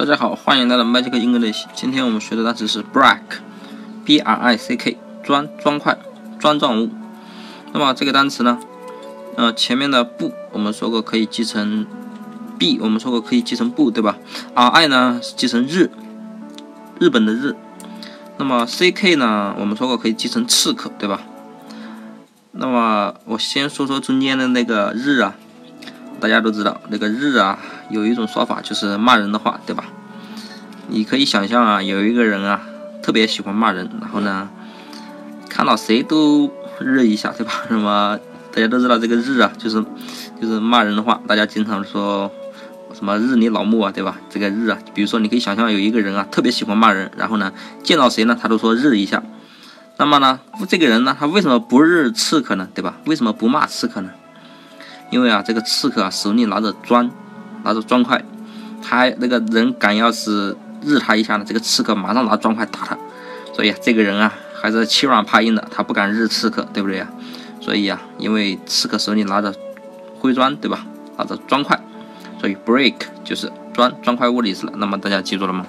大家好，欢迎来到 Magic English。今天我们学的单词是 brick，b r i c k，砖砖块砖状物。那么这个单词呢，呃，前面的不我们说过可以记成 b，我们说过可以记成不，对吧？r i 呢是记成日，日本的日。那么 c k 呢，我们说过可以记成刺客，对吧？那么我先说说中间的那个日啊。大家都知道那个日啊，有一种说法就是骂人的话，对吧？你可以想象啊，有一个人啊，特别喜欢骂人，然后呢，看到谁都日一下，对吧？什么大家都知道这个日啊，就是就是骂人的话，大家经常说什么日你老母啊，对吧？这个日啊，比如说你可以想象有一个人啊，特别喜欢骂人，然后呢，见到谁呢，他都说日一下。那么呢，这个人呢，他为什么不日刺客呢？对吧？为什么不骂刺客呢？因为啊，这个刺客啊手里拿着砖，拿着砖块，他那个人敢要是日他一下呢，这个刺客马上拿砖块打他，所以这个人啊还是欺软怕硬的，他不敢日刺客，对不对呀？所以啊，因为刺客手里拿着灰砖，对吧？拿着砖块，所以 break 就是砖砖块物的意思了。那么大家记住了吗？